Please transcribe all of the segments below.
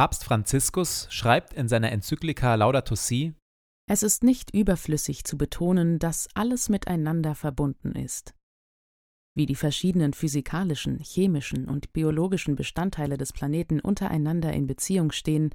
Papst Franziskus schreibt in seiner Enzyklika Laudato Si: Es ist nicht überflüssig zu betonen, dass alles miteinander verbunden ist. Wie die verschiedenen physikalischen, chemischen und biologischen Bestandteile des Planeten untereinander in Beziehung stehen,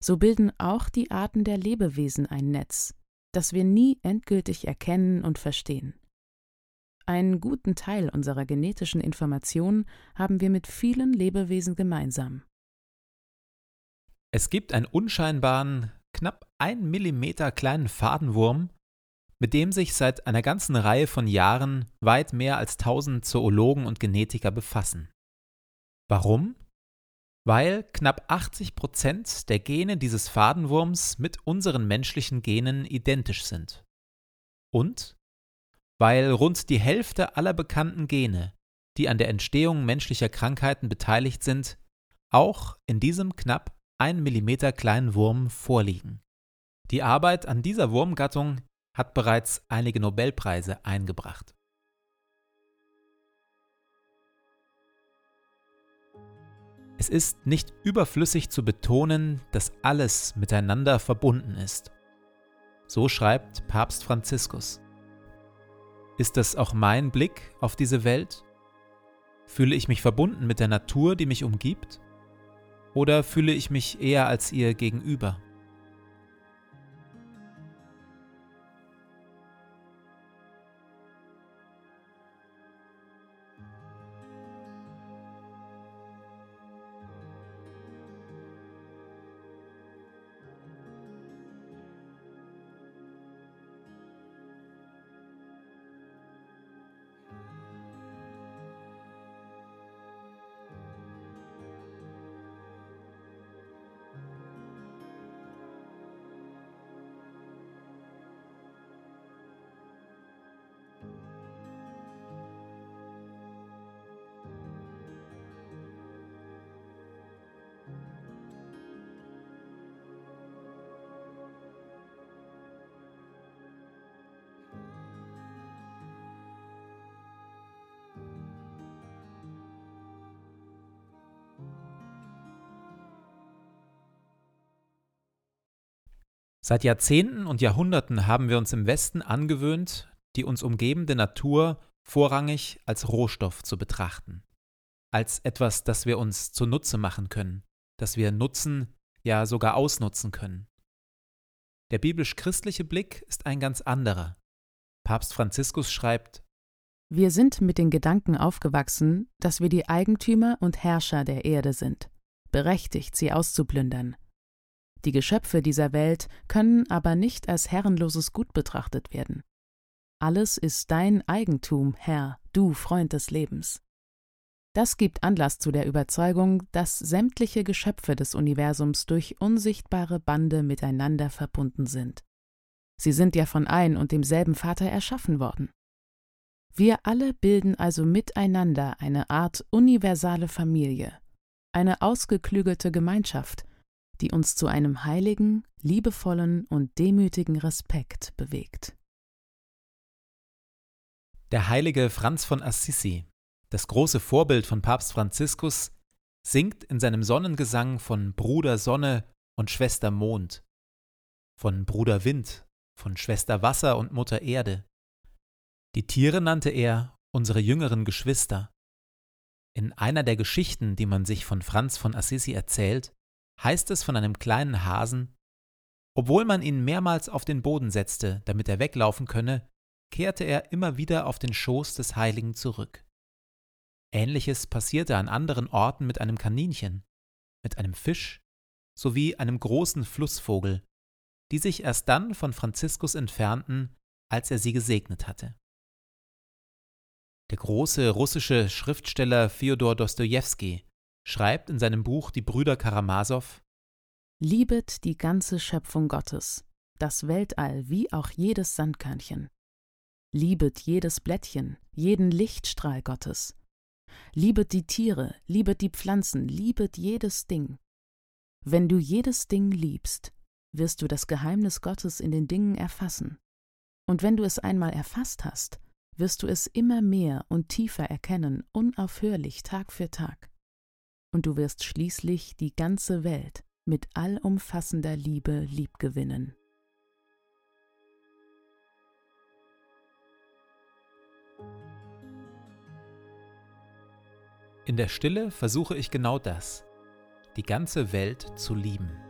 so bilden auch die Arten der Lebewesen ein Netz, das wir nie endgültig erkennen und verstehen. Einen guten Teil unserer genetischen Information haben wir mit vielen Lebewesen gemeinsam. Es gibt einen unscheinbaren, knapp ein Millimeter kleinen Fadenwurm, mit dem sich seit einer ganzen Reihe von Jahren weit mehr als tausend Zoologen und Genetiker befassen. Warum? Weil knapp 80 Prozent der Gene dieses Fadenwurms mit unseren menschlichen Genen identisch sind. Und weil rund die Hälfte aller bekannten Gene, die an der Entstehung menschlicher Krankheiten beteiligt sind, auch in diesem knapp ein Millimeter kleinen Wurm vorliegen. Die Arbeit an dieser Wurmgattung hat bereits einige Nobelpreise eingebracht. Es ist nicht überflüssig zu betonen, dass alles miteinander verbunden ist. So schreibt Papst Franziskus. Ist das auch mein Blick auf diese Welt? Fühle ich mich verbunden mit der Natur, die mich umgibt? Oder fühle ich mich eher als ihr gegenüber? Seit Jahrzehnten und Jahrhunderten haben wir uns im Westen angewöhnt, die uns umgebende Natur vorrangig als Rohstoff zu betrachten, als etwas, das wir uns zunutze machen können, das wir nutzen, ja sogar ausnutzen können. Der biblisch-christliche Blick ist ein ganz anderer. Papst Franziskus schreibt, Wir sind mit den Gedanken aufgewachsen, dass wir die Eigentümer und Herrscher der Erde sind, berechtigt, sie auszuplündern. Die Geschöpfe dieser Welt können aber nicht als herrenloses Gut betrachtet werden. Alles ist dein Eigentum, Herr, du Freund des Lebens. Das gibt Anlass zu der Überzeugung, dass sämtliche Geschöpfe des Universums durch unsichtbare Bande miteinander verbunden sind. Sie sind ja von ein und demselben Vater erschaffen worden. Wir alle bilden also miteinander eine Art universale Familie, eine ausgeklügelte Gemeinschaft, die uns zu einem heiligen, liebevollen und demütigen Respekt bewegt. Der heilige Franz von Assisi, das große Vorbild von Papst Franziskus, singt in seinem Sonnengesang von Bruder Sonne und Schwester Mond, von Bruder Wind, von Schwester Wasser und Mutter Erde. Die Tiere nannte er unsere jüngeren Geschwister. In einer der Geschichten, die man sich von Franz von Assisi erzählt, heißt es von einem kleinen Hasen, obwohl man ihn mehrmals auf den Boden setzte, damit er weglaufen könne, kehrte er immer wieder auf den Schoß des Heiligen zurück. Ähnliches passierte an anderen Orten mit einem Kaninchen, mit einem Fisch sowie einem großen Flussvogel, die sich erst dann von Franziskus entfernten, als er sie gesegnet hatte. Der große russische Schriftsteller Fjodor Dostojewski schreibt in seinem Buch Die Brüder Karamasow Liebet die ganze Schöpfung Gottes, das Weltall wie auch jedes Sandkörnchen. Liebet jedes Blättchen, jeden Lichtstrahl Gottes. Liebet die Tiere, liebet die Pflanzen, liebet jedes Ding. Wenn du jedes Ding liebst, wirst du das Geheimnis Gottes in den Dingen erfassen. Und wenn du es einmal erfasst hast, wirst du es immer mehr und tiefer erkennen, unaufhörlich Tag für Tag. Und du wirst schließlich die ganze Welt mit allumfassender Liebe liebgewinnen. In der Stille versuche ich genau das, die ganze Welt zu lieben.